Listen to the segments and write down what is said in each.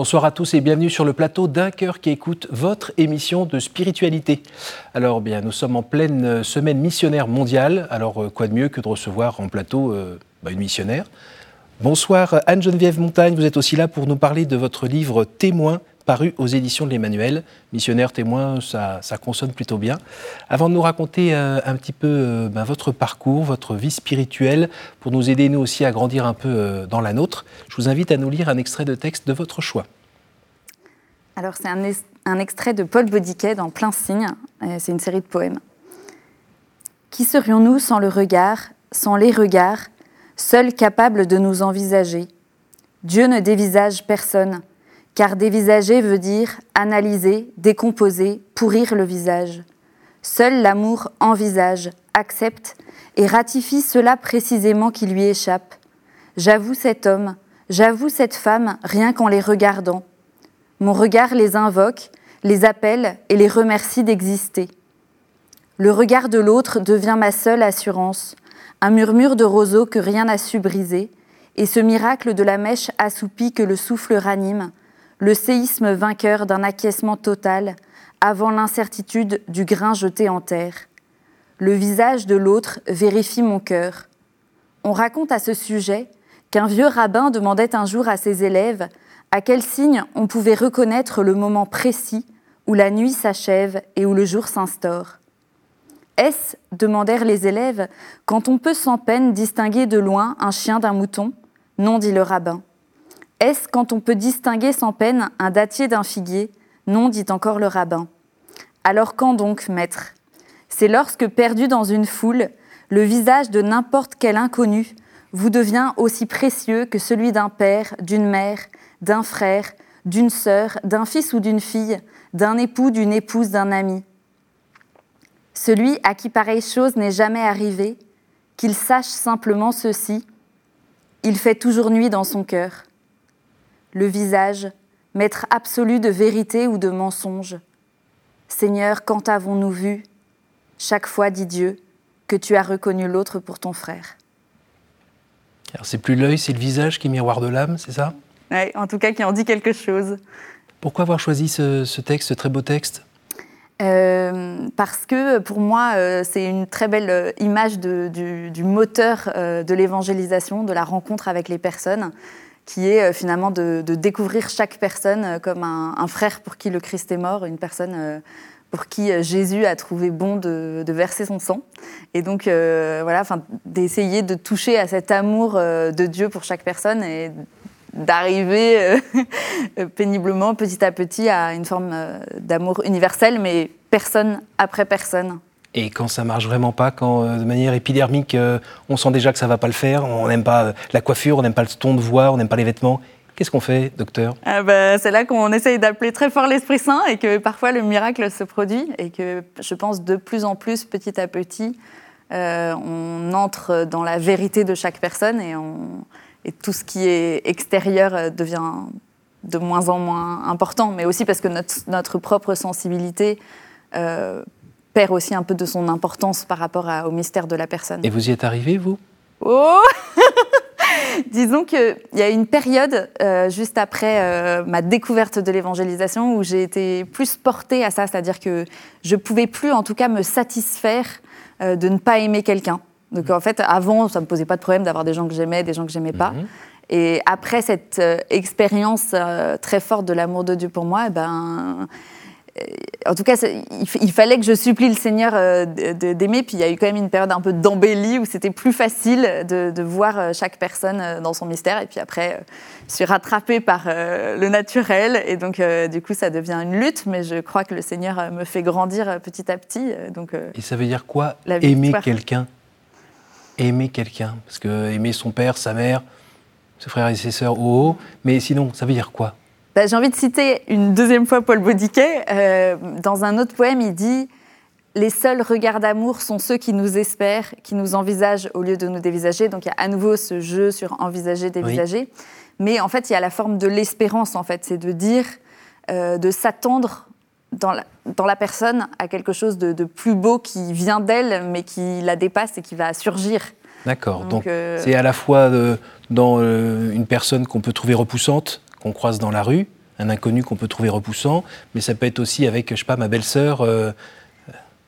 Bonsoir à tous et bienvenue sur le plateau d'un cœur qui écoute votre émission de spiritualité. Alors bien, nous sommes en pleine semaine missionnaire mondiale, alors euh, quoi de mieux que de recevoir en plateau euh, bah, une missionnaire. Bonsoir Anne-Geneviève Montagne, vous êtes aussi là pour nous parler de votre livre Témoin paru aux éditions de l'Emmanuel. Missionnaire, témoin, ça, consonne plutôt bien. Avant de nous raconter euh, un petit peu euh, ben, votre parcours, votre vie spirituelle, pour nous aider nous aussi à grandir un peu euh, dans la nôtre, je vous invite à nous lire un extrait de texte de votre choix. Alors c'est un, extrait de Paul Baudiquet dans Plein Signe, c'est une série de poèmes. Qui serions-nous sans le regard, sans les regards, seuls capables de nous envisager? Dieu ne dévisage personne, car dévisager veut dire analyser, décomposer, pourrir le visage. Seul l'amour envisage, accepte et ratifie cela précisément qui lui échappe. J'avoue cet homme, j'avoue cette femme rien qu'en les regardant. Mon regard les invoque, les appelle et les remercie d'exister. Le regard de l'autre devient ma seule assurance, un murmure de roseau que rien n'a su briser, et ce miracle de la mèche assoupie que le souffle ranime, le séisme vainqueur d'un acquiescement total avant l'incertitude du grain jeté en terre. Le visage de l'autre vérifie mon cœur. On raconte à ce sujet qu'un vieux rabbin demandait un jour à ses élèves à quel signe on pouvait reconnaître le moment précis où la nuit s'achève et où le jour s'instaure. Est-ce, demandèrent les élèves, quand on peut sans peine distinguer de loin un chien d'un mouton Non, dit le rabbin. Est-ce quand on peut distinguer sans peine un dattier d'un figuier? Non, dit encore le rabbin. Alors quand donc, maître? C'est lorsque, perdu dans une foule, le visage de n'importe quel inconnu vous devient aussi précieux que celui d'un père, d'une mère, d'un frère, d'une sœur, d'un fils ou d'une fille, d'un époux, d'une épouse, d'un ami. Celui à qui pareille chose n'est jamais arrivée, qu'il sache simplement ceci, il fait toujours nuit dans son cœur le visage, maître absolu de vérité ou de mensonge. Seigneur, quand avons-nous vu Chaque fois, dit Dieu, que tu as reconnu l'autre pour ton frère? Alors c'est plus l'œil, c'est le visage qui est miroir de l'âme, c'est ça? Oui, en tout cas qui en dit quelque chose. Pourquoi avoir choisi ce, texte, ce très beau texte? Euh, parce que pour moi, euh, c'est une très belle euh, image du, moteur de l'évangélisation, de la rencontre avec les personnes qui est euh, finalement de, découvrir chaque personne euh, comme un, frère pour qui le Christ est mort, une personne euh, pour qui Jésus a trouvé bon de, verser son sang. Et donc, voilà, d'essayer de toucher à cet amour de Dieu pour chaque personne et d'arriver péniblement, petit à petit, à une forme d'amour universel, mais personne après personne. Et quand ça marche vraiment pas, quand euh, de manière épidermique, euh, on sent déjà que ça va pas le faire, on n'aime pas euh, la coiffure, on n'aime pas le ton de voix, on n'aime pas les vêtements, qu'est-ce qu'on fait, docteur? Ah bah, C'est là qu'on essaye d'appeler très fort l'Esprit Saint et que parfois le miracle se produit et que je pense de plus en plus, petit à petit, on entre dans la vérité de chaque personne et, tout ce qui est extérieur devient de moins en moins important, mais aussi parce que notre propre sensibilité perd aussi un peu de son importance par rapport au mystère de la personne. Et vous y êtes arrivé, vous? Oh Disons qu'il y a une période euh, juste après euh, ma découverte de l'évangélisation où j'ai été plus portée à ça, c'est-à-dire que je pouvais plus, en tout cas, me satisfaire euh, de ne pas aimer quelqu'un. Donc en fait, avant, ça me posait pas de problème d'avoir des gens que j'aimais, des gens que j'aimais pas. Mhm. Et après cette expérience très forte de l'amour de Dieu pour moi, eh ben en tout cas, il, fallait que je supplie le Seigneur euh, d'aimer. Puis il y a eu quand même une période un peu d'embellie où c'était plus facile de, voir euh, chaque personne euh, dans son mystère. Et puis après, je suis rattrapée par le naturel. Et donc, du coup, ça devient une lutte. Mais je crois que le Seigneur me fait grandir petit à petit. Donc, et ça veut dire quoi Aimer quelqu'un? Aimer quelqu'un Parce que aimer son père, sa mère, ses frères et ses sœurs, oh, oh. Mais sinon, ça veut dire quoi? Bah, j'ai envie de citer une deuxième fois Paul Baudiquet. Euh, dans un autre poème, il dit Les seuls regards d'amour sont ceux qui nous espèrent, qui nous envisagent au lieu de nous dévisager. Donc il y a à nouveau ce jeu sur envisager, dévisager. Mais en fait, il y a la forme de l'espérance, en fait. C'est de dire, euh, de s'attendre dans la, dans la, personne à quelque chose de, plus beau qui vient d'elle, mais qui la dépasse et qui va surgir. D'accord. Donc, euh, c'est à la fois dans une personne qu'on peut trouver repoussante, qu'on croise dans la rue, un inconnu qu'on peut trouver repoussant, mais ça peut être aussi avec, je sais pas, ma belle-sœur. Euh,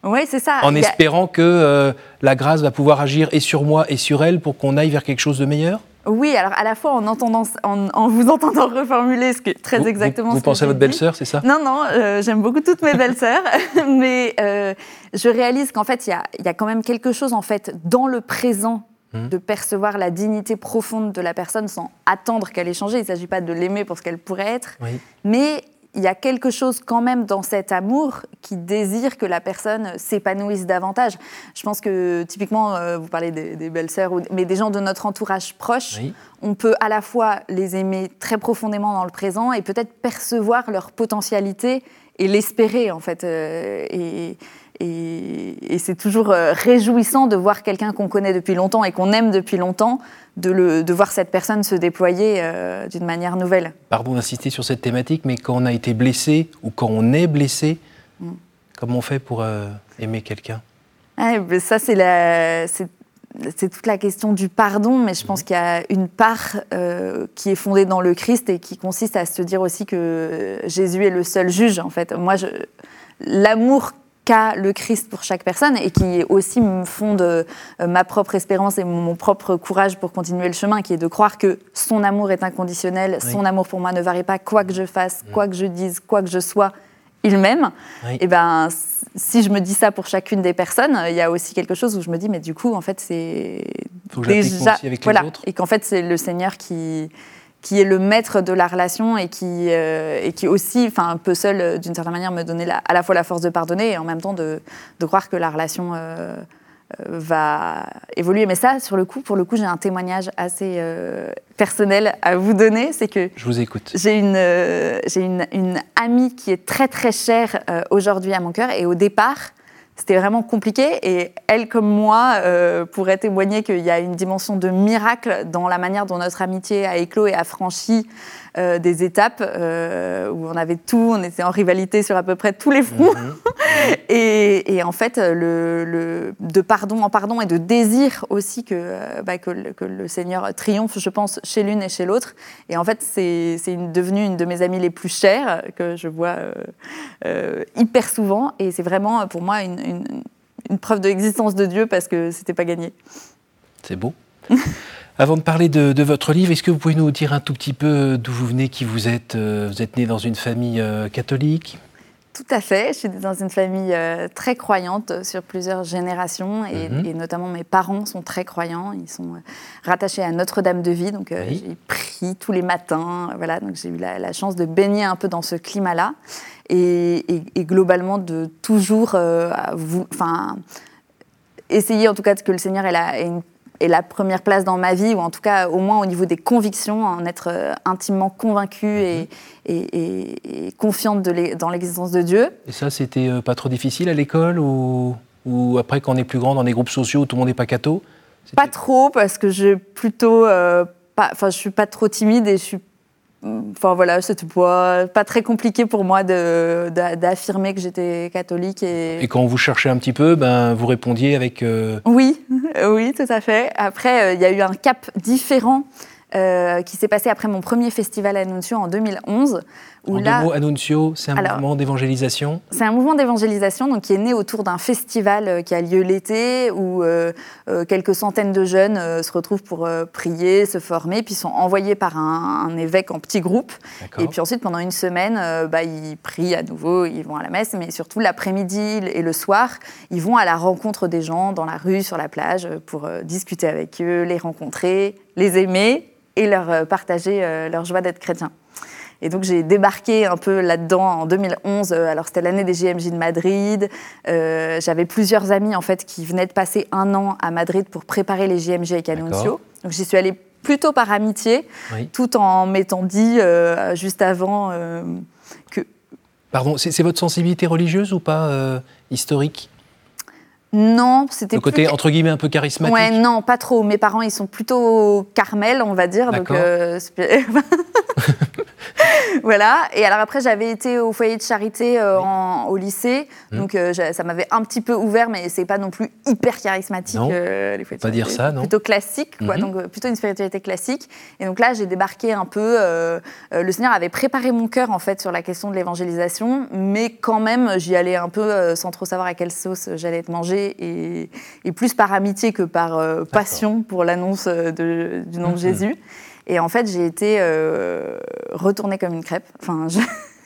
oui, c'est ça. En espérant que euh, la grâce va pouvoir agir et sur moi et sur elle pour qu'on aille vers quelque chose de meilleur oui, alors à la fois en, entendant, en, vous entendant reformuler ce que très exactement. Vous, vous pensez à votre belle-sœur, c'est ça? Non, non, euh, j'aime beaucoup toutes mes belles-sœurs, mais euh, je réalise qu'en fait, il y a, quand même quelque chose en fait dans le présent hum. de percevoir la dignité profonde de la personne sans attendre qu'elle ait changé. Il ne s'agit pas de l'aimer pour ce qu'elle pourrait être, mais il y a quelque chose quand même dans cet amour qui désire que la personne s'épanouisse davantage. Je pense que typiquement, euh, vous parlez des, belles-sœurs, mais des gens de notre entourage proche, on peut à la fois les aimer très profondément dans le présent et peut-être percevoir leur potentialité et l'espérer en fait. Euh, et, et, c'est toujours euh, réjouissant de voir quelqu'un qu'on connaît depuis longtemps et qu'on aime depuis longtemps, de, le, de, voir cette personne se déployer euh, d'une manière nouvelle. Pardon d'insister sur cette thématique, mais quand on a été blessé ou quand on est blessé, mm. comment on fait pour euh, aimer quelqu'un? Ah, ben Ça, c'est la, c'est toute la question du pardon, mais je pense mm. qu'il y a une part qui est fondée dans le Christ et qui consiste à se dire aussi que Jésus est le seul juge. En fait, moi, l'amour qu'a le Christ pour chaque personne et qui aussi me fonde euh, ma propre espérance et mon, propre courage pour continuer le chemin, qui est de croire que son amour est inconditionnel, son amour pour moi ne varie pas, quoi que je fasse, mm. quoi que je dise, quoi que je sois, il m'aime. Et ben, si je me dis ça pour chacune des personnes, il y a aussi quelque chose où je me dis, mais du coup, en fait, c'est déjà avec voilà, autres. et qu'en fait, c'est le Seigneur qui qui est le maître de la relation et qui, euh, et qui aussi, enfin, peut seul, euh, d'une certaine manière, me donner à la fois la force de pardonner et en même temps de, de croire que la relation euh, va évoluer. Mais ça, sur le coup, pour le coup, j'ai un témoignage assez personnel à vous donner. C'est que je vous écoute. J'ai une, j'ai une, une, amie qui est très très chère aujourd'hui à mon cœur et au départ c'était vraiment compliqué. Et elle, comme moi, euh, pourrait témoigner qu'il y a une dimension de miracle dans la manière dont notre amitié a éclos et a franchi euh, des étapes euh, où on avait tout, on était en rivalité sur à peu près tous les fronts. Mhm. et, en fait, le, de pardon en pardon et de désir aussi que, bah, que, le, Seigneur triomphe, je pense, chez l'une et chez l'autre. Et en fait, c'est devenu une de mes amies les plus chères que je vois euh, hyper souvent. Et c'est vraiment pour moi une, preuve de l'existence de Dieu parce que c'était pas gagné. C'est beau. Avant de parler de, votre livre, est-ce que vous pouvez nous dire un tout petit peu d'où vous venez, qui vous êtes euh, Vous êtes né dans une famille euh, catholique? Tout à fait. Je suis dans une famille euh, très croyante sur plusieurs générations et, mhm. notamment mes parents sont très croyants. Ils sont rattachés à Notre-Dame de Vie, donc j'ai prié tous les matins. Voilà, donc j'ai eu la, chance de baigner un peu dans ce climat-là et, globalement de toujours, enfin, essayer en tout cas que le Seigneur ait, une est la première place dans ma vie, ou en tout cas au moins au niveau des convictions, en être euh, intimement convaincue et, et, confiante de dans l'existence de Dieu. Et ça, c'était euh, pas trop difficile à l'école ou, ou après, quand on est plus grand, dans des groupes sociaux, tout le monde n'est pas catho? Pas trop, parce que je plutôt... Euh, enfin, je suis pas trop timide et je suis Enfin voilà, c'était pas, pas très compliqué pour moi d'affirmer que j'étais catholique. Et... et... quand vous cherchez un petit peu, ben, vous répondiez avec... Euh, oui, oui, tout à fait. Après, euh, il y a eu un cap différent euh, qui s'est passé après mon premier festival Annuncio en 2011. Où en là, deux mots, Annuncio, c'est un mouvement d'évangélisation C'est un mouvement d'évangélisation donc, qui est né autour d'un festival euh, qui a lieu l'été où euh, quelques centaines de jeunes se retrouvent pour prier, se former, puis sont envoyés par un, évêque en petits groupes. Et puis ensuite, pendant une semaine, bah, ils prient à nouveau, ils vont à la messe, mais surtout l'après-midi et le soir, ils vont à la rencontre des gens dans la rue, sur la plage, pour discuter avec eux, les rencontrer, les aimer et leur euh, partager euh, leur joie d'être chrétien. Et donc j'ai débarqué un peu là-dedans en 2011. Euh, alors c'était l'année des JMJ de Madrid. J'avais plusieurs amis en fait qui venaient de passer un an à Madrid pour préparer les JMJ avec Annuncio. Donc j'y suis allée plutôt par amitié, tout en m'étant dit juste avant que. Pardon, c'est votre sensibilité religieuse ou pas historique? Non, c'était le côté entre guillemets un peu charismatique? Ouais, non, pas trop. Mes parents, ils sont plutôt Carmel, on va dire. Donc, euh, voilà. Et alors après, j'avais été au foyer de charité euh, en- au lycée, Mhm. donc euh, ça m'avait un petit peu ouvert, mais c'est pas non plus hyper charismatique. Non, euh, les foyers de pas dire ça, non. Plutôt classique, quoi. Mhm. Donc plutôt une spiritualité classique. Et donc là, j'ai débarqué un peu. le Seigneur avait préparé mon cœur en fait sur la question de l'évangélisation, mais quand même, j'y allais un peu sans trop savoir à quelle sauce j'allais être mangée, et, et plus par amitié que par passion pour l'annonce du nom de Mhm. Jésus. Et en fait, j'ai été euh, retournée comme une crêpe. Enfin, je-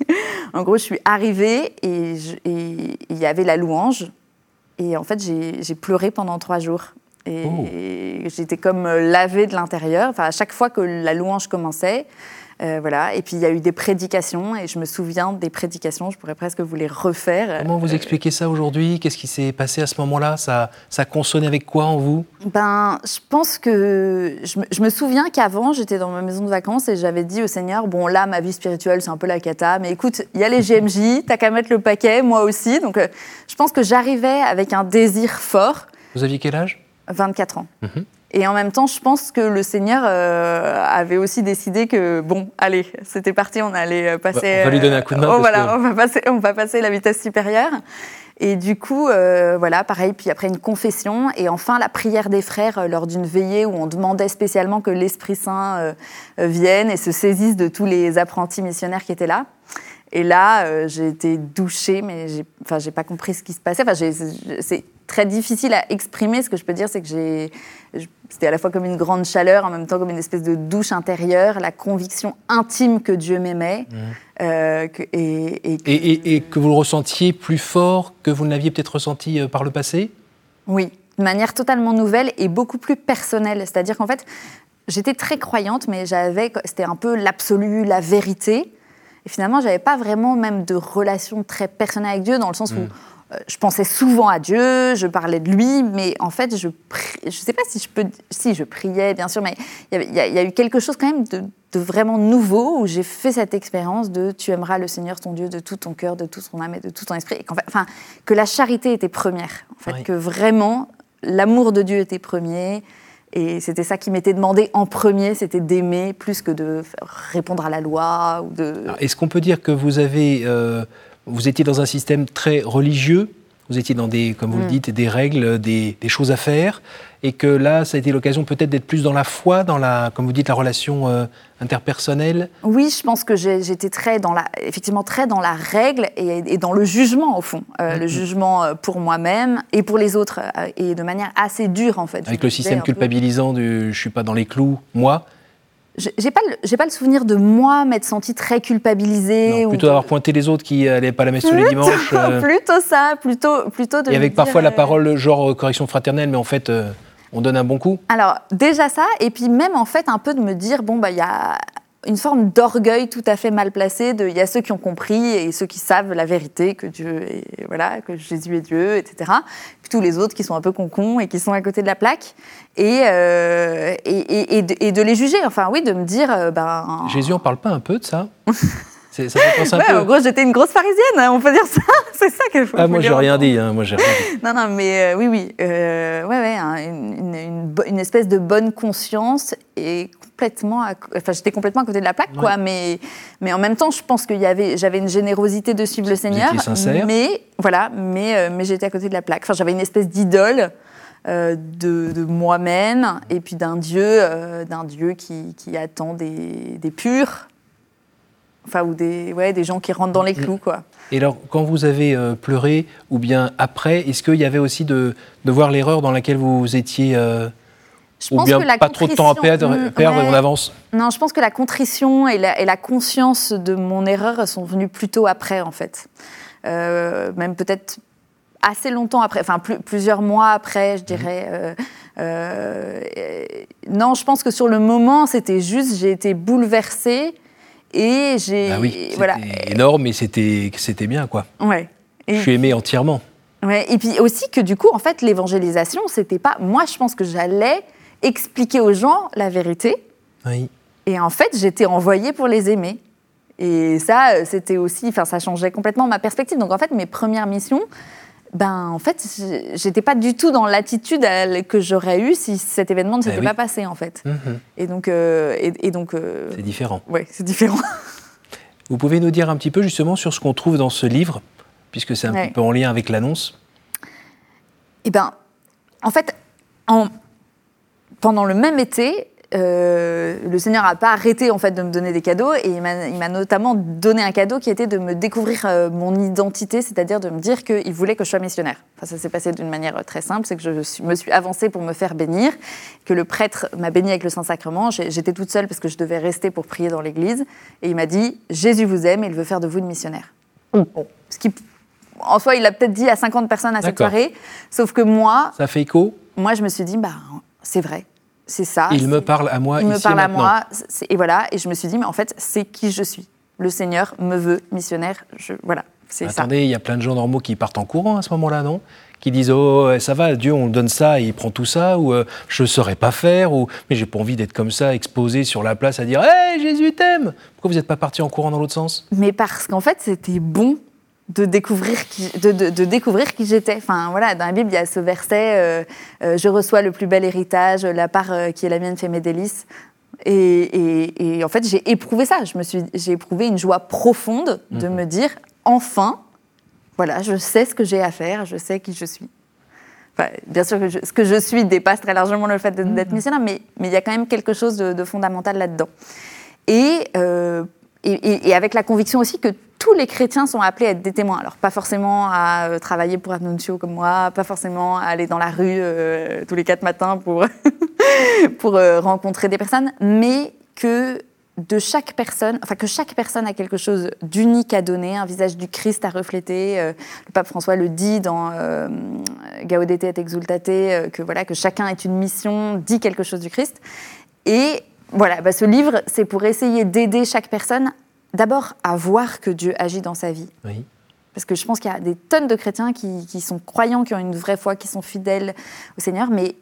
en gros, je suis arrivée et il y avait la louange. Et en fait, j'ai pleuré pendant trois jours. Et, Oh. j'étais comme euh, lavée de l'intérieur. Enfin, à chaque fois que la louange commençait, euh, voilà. Et puis il y a eu des prédications. Et je me souviens des prédications. Je pourrais presque vous les refaire. Comment vous expliquez ça aujourd'hui? Qu'est-ce qui s'est passé à ce moment-là? Ça, ça consonnait avec quoi en vous? Ben, je pense que je me, je me souviens qu'avant, j'étais dans ma maison de vacances et j'avais dit au Seigneur, bon là, ma vie spirituelle, c'est un peu la cata, mais écoute, il y a les GMJ, t'as qu'à mettre le paquet, moi aussi. Donc, euh, je pense que j'arrivais avec un désir fort, Vous aviez quel âge? 24 ans. Mhm. Et en même temps, je pense que le Seigneur euh, avait aussi décidé que, bon, allez, c'était parti, on allait euh, passer... Bah, on va lui donner un coup de main, oh, parce voilà, que- on, va passer, on va passer la vitesse supérieure. Et du coup, euh, voilà, pareil, puis après une confession, et enfin la prière des frères euh, lors d'une veillée où on demandait spécialement que l'Esprit Saint euh, euh, vienne et se saisisse de tous les apprentis missionnaires qui étaient là. Et là, euh, j'ai été douchée, mais j'ai, enfin, j'ai pas compris ce qui se passait. Enfin, j'ai- c'est très difficile à exprimer. Ce que je peux dire, c'est que j'ai, c'était à la fois comme une grande chaleur, en même temps comme une espèce de douche intérieure, la conviction intime que Dieu m'aimait, euh, que- et, et que- et, et- et que vous le ressentiez plus fort que vous ne l'aviez peut-être ressenti euh, par le passé? Oui, de manière totalement nouvelle et beaucoup plus personnelle. C'est-à-dire qu'en fait, j'étais très croyante, mais j'avais, c'était un peu l'absolu, la vérité. Et finalement, j'avais pas vraiment même de relation très personnelle avec Dieu, dans le sens où euh, je pensais souvent à Dieu, je parlais de lui, mais en fait, je je sais pas si je peux, si je priais, bien sûr, mais il y a- il y a eu quelque chose quand même de, de vraiment nouveau où j'ai fait cette expérience de tu aimeras le Seigneur ton Dieu de tout ton cœur, de toute ton âme et de tout ton esprit, et fait, enfin, que la charité était première, en fait, Oui. que vraiment l'amour de Dieu était premier. Et c'était ça qui m'était demandé en premier, c'était d'aimer plus que de répondre à la loi ou de. Est-ce qu'on peut dire que vous avez, euh, vous étiez dans un système très religieux Vous étiez dans des, comme vous Mm. le dites, des règles, des, des choses à faire, et que là, ça a été l'occasion peut-être d'être plus dans la foi, dans la, comme vous dites, la relation euh, interpersonnelle? Oui, je pense que j'étais très dans la, effectivement très dans la règle et, et dans le jugement au fond, Euh, Mhm. le jugement euh, pour moi-même et pour les autres et de manière assez dure en fait. Avec le système culpabilisant du je suis pas dans les clous, moi, J'ai pas, le- j'ai pas le souvenir de moi m'être sentie très culpabilisée. non, ou plutôt de- d'avoir pointé les autres qui n'allaient pas à la messe tous les dimanches. euh, plutôt ça, plutôt, plutôt de. et avec dire, parfois la euh, parole genre euh, correction fraternelle, mais en fait, euh, on donne un bon coup. Alors, déjà ça, et puis même en fait un peu de me dire, bon, bah, il y a une forme d'orgueil tout à fait mal placé, de il y a ceux qui ont compris et ceux qui savent la vérité, que Dieu est, voilà, que Jésus est Dieu, etc. Puis tous les autres qui sont un peu concons et qui sont à côté de la plaque, et, euh, et, et- et de, et de les juger, enfin oui, de me dire, euh, ben... Jésus en parle pas un peu de ça? Ça fait penser un Ouais, peu. en gros, j'étais une grosse pharisienne, hein, on peut dire ça. C'est ça qu'il faut Ah, faut moi, j'ai rien dit. hein, moi, j'ai. Non, non, mais euh, oui, oui. Euh, ouais, ouais, hein, une, une- espèce de bonne conscience et complètement. à Enfin, j'étais complètement à côté de la plaque, quoi. Mais, mais en même temps, je pense qu'il y avait, j'avais une générosité de suivre le Seigneur. sincère. Mais voilà, mais, euh, mais j'étais à côté de la plaque. Enfin, j'avais une espèce d'idole. euh, de, de moi-même et puis d'un Dieu, euh, d'un Dieu qui, qui attend des, des purs, enfin ou des, ouais, des gens qui rentrent dans les Mm. clous quoi. Et alors, quand vous avez euh, pleuré, ou bien après, est-ce qu'il y avait aussi de, de voir l'erreur dans laquelle vous étiez, euh, Je ou pense bien que la pas trop de temps à contrition- perdre, Mm, perdre et ouais. on avance Non, je pense que la contrition et la, et la conscience de mon erreur sont venues plutôt après, en fait. Euh, même peut-être assez longtemps après, enfin plus- plusieurs mois après, je dirais. Euh, euh, non, je pense que sur le moment, c'était juste, j'ai été bouleversée et j'ai. Ah oui, c'était voilà. énorme, c'était c'était bien, quoi. Ouais. Et Je suis aimé entièrement. Ouais, et puis aussi que du coup, en fait, l'évangélisation, c'était pas. Moi, je pense que j'allais expliquer aux gens la vérité. Oui. Et en fait, j'étais envoyée pour les aimer. Et ça, euh, c'était aussi, enfin, ça changeait complètement ma perspective. Donc en fait, mes premières missions, ben en fait, j'étais pas du tout dans l'attitude que j'aurais eue si cet événement ne s'était Eh oui. pas passé en fait. Mhm. Et donc, euh, et, et donc, euh, C'est différent. ouais, c'est différent. Vous pouvez nous dire un petit peu justement sur ce qu'on trouve dans ce livre, puisque c'est un petit peu en lien avec l'annonce Eh bien, en fait, en... pendant le même été, euh, le Seigneur n'a pas arrêté en fait de me donner des cadeaux et il m'a notamment donné un cadeau qui était de me découvrir euh, mon identité, c'est-à-dire de me dire qu'il voulait que je sois missionnaire. Enfin, ça s'est passé d'une manière très simple, c'est que je me suis avancée pour me faire bénir, que le prêtre m'a béni avec le Saint-Sacrement. J'étais toute seule parce que je devais rester pour prier dans l'église et il m'a dit Jésus vous aime et il veut faire de vous une missionnaire. Bon, ce qui, en soi, il l'a peut-être dit à 50 personnes à cette soirée, sauf que moi. Ça fait écho? Moi, je me suis dit, bah, c'est vrai c'est ça. Il me parle à moi. Il me parle à moi. Et voilà. Et je me suis dit, mais en fait, c'est qui je suis? Le Seigneur me veut missionnaire. Je, voilà. C'est ça. Attendez, il y a plein de gens normaux qui partent en courant à ce moment-là, non? Qui disent oh ça va, Dieu on donne ça, et il prend tout ça, ou euh, je ne saurais pas faire, ou mais j'ai pas envie d'être comme ça, exposé sur la place à dire hé Jésus t'aime. Pourquoi vous n'êtes pas parti en courant dans l'autre sens? Mais parce qu'en fait c'était bon de découvrir qui, de, de, découvrir qui j'étais. Enfin voilà, dans la Bible, il y a ce verset euh, euh, Je reçois le plus bel héritage, la part euh, qui est la mienne fait mes délices. Et, et, en fait, j'ai éprouvé ça. Je me suis, j'ai éprouvé une joie profonde de mhm. me dire enfin, voilà, je sais ce que j'ai à faire, je sais qui je suis. bien sûr que ce que je suis dépasse très largement le fait d'être mhm. missionnaire, mais, mais il y a quand même quelque chose de, fondamental là-dedans. Et, et, avec la conviction aussi que tous les chrétiens sont appelés à être des témoins. Alors, pas forcément à euh, travailler pour Annuncio comme moi, pas forcément à aller dans la rue euh, tous les quatre matins pour, pour euh, rencontrer des personnes, mais que de chaque personne, enfin que chaque personne a quelque chose d'unique à donner, un visage du Christ à refléter. le pape François le dit dans Gaudete et Exultate, que voilà que chacun est une mission, dit quelque chose du Christ. Et voilà, bah, ce livre, c'est pour essayer d'aider chaque personne d'abord à voir que Dieu agit dans sa vie. Parce que je pense qu'il y a des tonnes de chrétiens qui, sont croyants, qui ont une vraie foi, qui sont fidèles au Seigneur, mais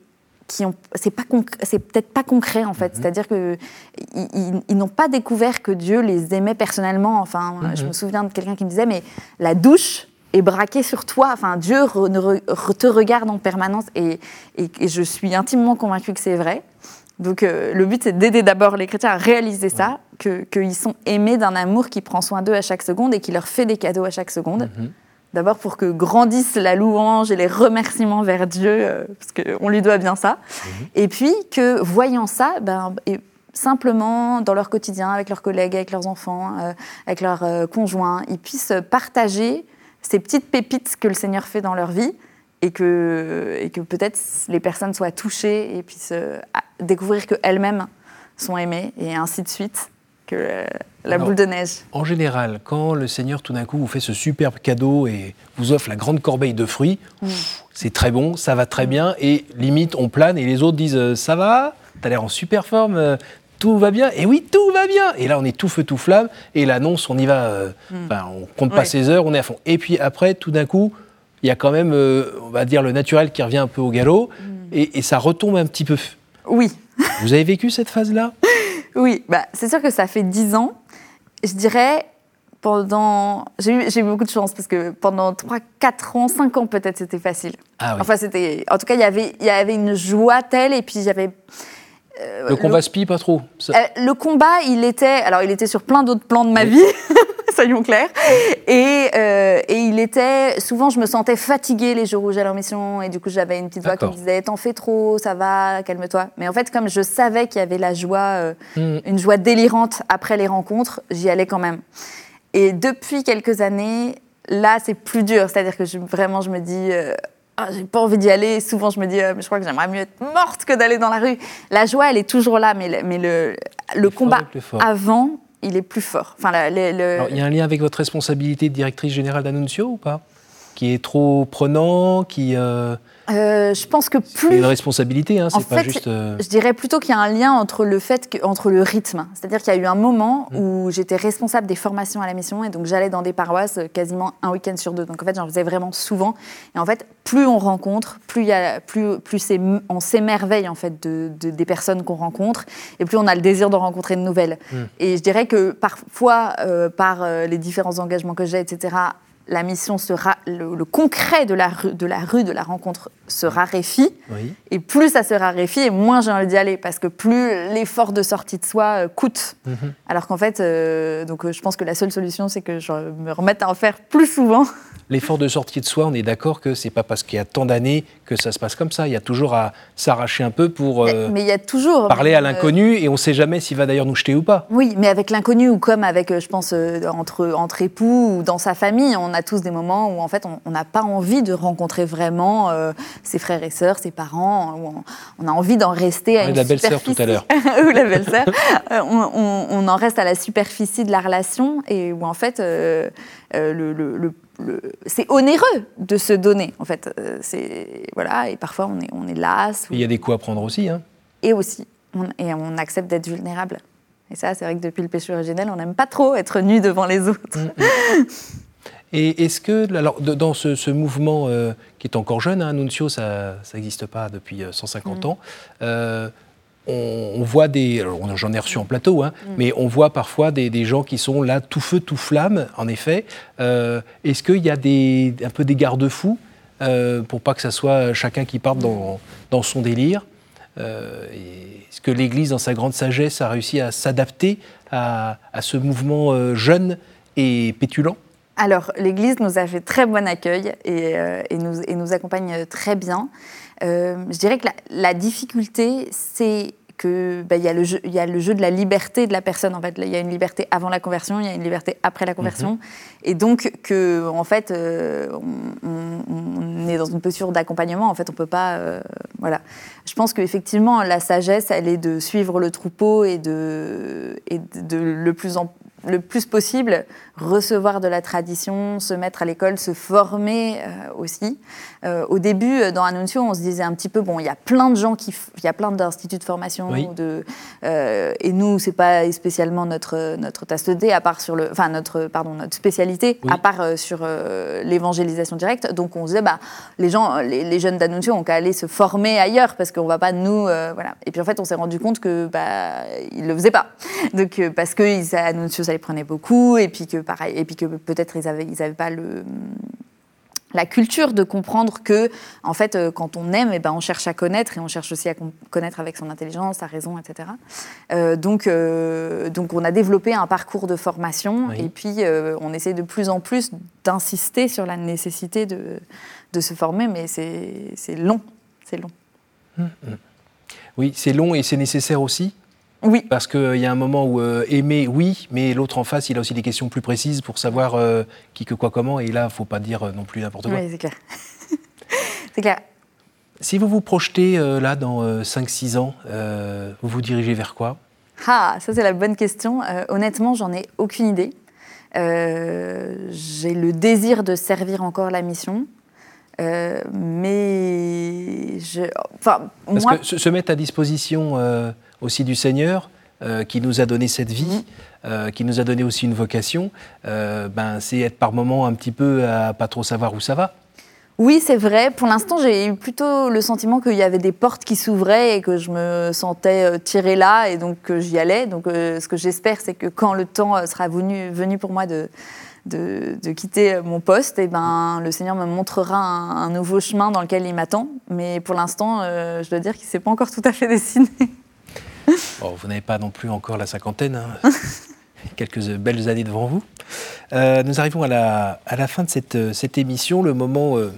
qui ont, c'est pas c'est peut-être pas concret en fait. Mhm. C'est-à-dire que ils, n'ont pas découvert que Dieu les aimait personnellement. Enfin, je mhm. me souviens de quelqu'un qui me disait, mais la douche est braquée sur toi. Enfin, Dieu te regarde en permanence, et, et, et je suis intimement convaincue que c'est vrai. Donc euh, le but, c'est d'aider d'abord les chrétiens à réaliser ça, qu'ils sont aimés d'un amour qui prend soin d'eux à chaque seconde et qui leur fait des cadeaux à chaque seconde. Mhm. D'abord pour que grandisse la louange et les remerciements vers Dieu, euh, parce qu'on lui doit bien ça. Mhm. Et puis que, voyant ça, ben, et simplement dans leur quotidien, avec leurs collègues, avec leurs enfants, euh, avec leurs conjoints, ils puissent partager ces petites pépites que le Seigneur fait dans leur vie et que, et que peut-être les personnes soient touchées et puissent euh, découvrir qu'elles-mêmes sont aimées et ainsi de suite, que la boule de neige. En général, quand le Seigneur tout d'un coup vous fait ce superbe cadeau et vous offre la grande corbeille de fruits, c'est très bon, ça va très bien et limite on plane et les autres disent euh, ça va, t'as l'air en super forme, euh, tout va bien. Et oui, tout va bien. Et là, on est tout feu, tout flamme. Et l'annonce, on y va. Mm. on compte pas ses heures, on est à fond. Et puis après, tout d'un coup, il y a quand même, euh, on va dire, le naturel qui revient un peu au galop, mm. et, ça retombe un petit peu. Oui. Vous avez vécu cette phase-là? Oui, bah, c'est sûr que ça fait dix ans. Je dirais, pendant... J'ai eu, beaucoup de chance, parce que pendant 3, 4 ans, 5 ans peut-être, c'était facile. Ah, oui. Enfin, c'était... En tout cas, y il y avait une joie telle, et puis j'avais... Euh, le combat le... pas trop. Euh, le combat, il était, alors il était sur plein d'autres plans de ma vie, soyons clairs. Et, euh, et, il était, souvent, je me sentais fatiguée les jours où j'allais en mission, et du coup, j'avais une petite voix qui me disait T'en fais trop, ça va, calme-toi. Mais en fait, comme je savais qu'il y avait la joie, euh, hmm. une joie délirante après les rencontres, j'y allais quand même. Et depuis quelques années, là, c'est plus dur. C'est-à-dire que je, vraiment, je me dis. Euh, ah, j'ai pas envie d'y aller. Souvent, je me dis, mais je crois que j'aimerais mieux être morte que d'aller dans la rue. La joie, elle est toujours là, mais le, mais le, le combat avant, il est plus fort. Il y a un lien avec votre responsabilité de directrice générale d'Annuncio ou pas? Qui est trop prenant, qui... Euh, euh, je pense que plus. C'est une responsabilité, hein, c'est pas juste. Euh, je dirais plutôt qu'il y a un lien entre le fait que, entre le rythme. C'est-à-dire qu'il y a eu un moment mm. où j'étais responsable des formations à la mission et donc j'allais dans des paroisses quasiment un week-end sur deux. Donc en fait, j'en faisais vraiment souvent. Et en fait, plus on rencontre, plus, il y a, plus, plus on s'émerveille en fait de, des personnes qu'on rencontre et plus on a le désir de rencontrer de nouvelles. Mm. Et je dirais que parfois, euh, par les différents engagements que j'ai, etc., la mission sera, le, concret de la, rue, de la rue, de la rencontre se raréfie. Et plus ça se raréfie, et moins j'ai envie d'y aller, parce que plus l'effort de sortie de soi euh, coûte. Mhm. Alors qu'en fait, euh, donc, euh, je pense que la seule solution, c'est que je me remette à en faire plus souvent l'effort de sortie de soi, on est d'accord que c'est pas parce qu'il y a tant d'années que ça se passe comme ça. Il y a toujours à s'arracher un peu pour euh, mais il y a toujours, parler à l'inconnu et on ne sait jamais s'il va d'ailleurs nous jeter ou pas. Oui, mais avec l'inconnu ou comme avec, je pense, entre, entre époux ou dans sa famille, on a tous des moments où en fait on n'a pas envie de rencontrer vraiment ses frères et sœurs, ses parents, où on, a envie d'en rester à une la belle-sœur tout à l'heure. ou la belle-sœur. on, on, en reste à la superficie de la relation et où en fait le, le, le c'est onéreux de se donner, en fait. Euh, c'est voilà, et parfois on est, on est las. Il y a des coups à prendre aussi, hein. Et aussi, on, et on accepte d'être vulnérable. Et ça, c'est vrai que depuis le péché originel, on n'aime pas trop être nu devant les autres. Mm, mm. Et est-ce que, alors, dans ce, mouvement euh, qui est encore jeune, hein, Nuncio, ça n'existe pas depuis 150 euh, mm. ans, on, voit des. J'en ai reçu en plateau, hein, mm. mais on voit parfois des, gens qui sont là tout feu, tout flamme, en effet. Euh, est-ce qu'il y a des, un peu des garde-fous euh, pour pas que ça soit chacun qui parte dans, son délire euh, Est-ce que l'Église, dans sa grande sagesse, a réussi à s'adapter à, ce mouvement jeune et pétulant? Alors, l'Église nous a fait très bon accueil et, nous, et nous, accompagne très bien. Euh, je dirais que la, difficulté, c'est que bah, y, a le jeu, y a le jeu de la liberté de la personne. En fait, il y a une liberté avant la conversion, il y a une liberté après la conversion, mhm. et donc que en fait, euh, on, est dans une posture d'accompagnement. En fait, on peut pas, euh, voilà. Je pense qu'effectivement, la sagesse, elle est de suivre le troupeau et de, et de le plus en le plus possible recevoir de la tradition, se mettre à l'école, se former euh, aussi. Euh, au début, euh, dans Annuncio, on se disait un petit peu, bon, il y a plein de gens qui, il y a plein d'instituts de formation, de, et nous, c'est pas spécialement notre notre tasse de thé, à part sur le, enfin notre pardon notre spécialité, à part sur l'évangélisation directe. Donc on se disait, bah, les gens, les, jeunes d'Annuncio ont qu'à aller se former ailleurs parce qu'on va pas nous, voilà. Et puis en fait, on s'est rendu compte que bah, ils le faisaient pas. Donc parce que Annuncio, ça les prenait beaucoup, et puis que pareil, et puis que peut-être ils n'avaient ils avaient pas le la culture de comprendre que, en fait, euh, quand on aime, et eh ben, on cherche à connaître et on cherche aussi à connaître avec son intelligence, sa raison, etc. Euh, donc, euh, donc, on a développé un parcours de formation et puis on essaie de plus en plus d'insister sur la nécessité de, de se former, mais c'est long, c'est long. Hum, hum. Oui, c'est long et c'est nécessaire aussi oui. Parce qu'il y a un moment où euh, aimer, oui, mais l'autre en face, il a aussi des questions plus précises pour savoir euh, qui, que, quoi, comment. Et là, il ne faut pas dire euh, non plus n'importe quoi. Oui, c'est clair. c'est clair. Si vous vous projetez là dans 5-6 ans, vous vous dirigez vers quoi? Ah, ça c'est la bonne question. honnêtement, j'en ai aucune idée. J'ai le désir de servir encore la mission. mais je, enfin, Parce que se, mettre à disposition aussi du Seigneur, euh, qui nous a donné cette vie, mhm. euh, qui nous a donné aussi une vocation, euh, ben, c'est être par moments un petit peu à pas trop savoir où ça va. Oui, c'est vrai. Pour l'instant, j'ai eu plutôt le sentiment qu'il y avait des portes qui s'ouvraient et que je me sentais tirée là et donc que j'y allais. Donc, ce que j'espère, c'est que quand le temps sera venu, venu pour moi de, de, quitter mon poste, et eh ben, le Seigneur me montrera un, nouveau chemin dans lequel il m'attend. Mais pour l'instant, je dois dire qu'il ne s'est pas encore tout à fait dessiné. vous n'avez pas non plus encore la cinquantaine, hein. quelques belles années devant vous. Euh, nous arrivons à la, à la, fin de cette, euh, cette émission, le moment euh,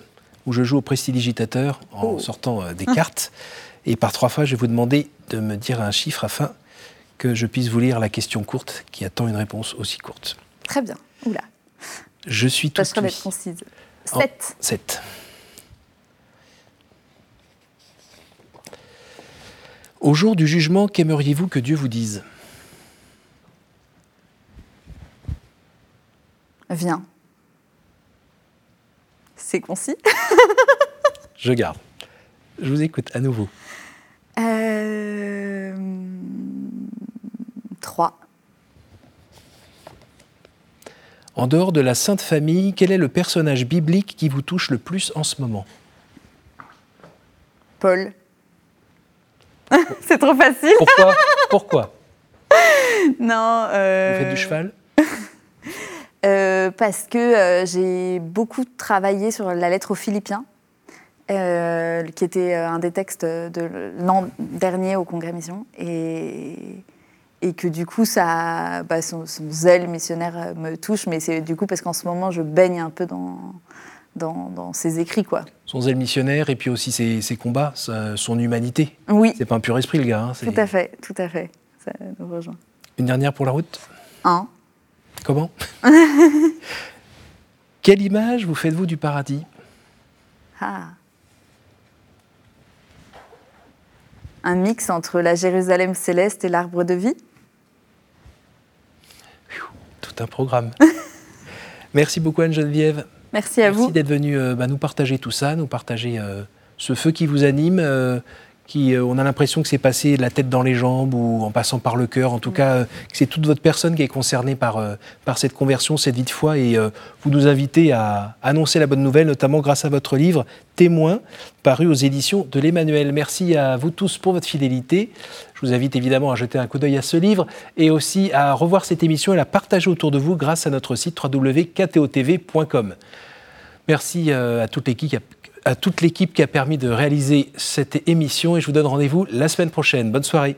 où je joue au prestidigitateur en oh. sortant des cartes. Et par trois fois, je vais vous demander de me dire un chiffre afin que je puisse vous lire la question courte qui attend une réponse aussi courte. Très bien. Oula. Je suis tout. Je concise. 7. 7. Au jour du jugement, qu'aimeriez-vous que Dieu vous dise? Viens. C'est concis Je garde. Je vous écoute à nouveau. Euh... Trois. En dehors de la Sainte Famille, quel est le personnage biblique qui vous touche le plus en ce moment? Paul. c'est trop facile. Pourquoi? Pourquoi? Non. Euh... Vous faites du cheval? Parce que j'ai beaucoup travaillé sur la lettre aux Philippiens, qui était un des textes de l'an dernier au Congrès Mission. Et, et que du coup, ça, bah, son, zèle missionnaire me touche, mais c'est du coup parce qu'en ce moment, je baigne un peu dans, dans, ses écrits. Quoi. Son zèle missionnaire et puis aussi ses, combats, son humanité. Oui. C'est pas un pur esprit, le gars. Hein, tout à fait, tout à fait. Ça nous rejoint. Une dernière pour la route? Un. Comment? Quelle image vous faites-vous du paradis? Ah. Un mix entre la Jérusalem céleste et l'arbre de vie? Tout un programme. Merci beaucoup Anne-Geneviève. Merci à vous. Merci d'être venu euh, bah, nous partager tout ça, nous partager euh, ce feu qui vous anime. Euh, qui, on a l'impression que c'est passé la tête dans les jambes ou en passant par le cœur. En tout mm. cas, que c'est toute votre personne qui est concernée par, par cette conversion, cette vie de foi. Et vous nous invitez à annoncer la bonne nouvelle, notamment grâce à votre livre Témoin, paru aux éditions de l'Emmanuel. Merci à vous tous pour votre fidélité. Je vous invite évidemment à jeter un coup d'œil à ce livre et aussi à revoir cette émission et la partager autour de vous grâce à notre site www.ktotv.com. Merci euh, à toute l'équipe à toute l'équipe qui a permis de réaliser cette émission et je vous donne rendez-vous la semaine prochaine. Bonne soirée.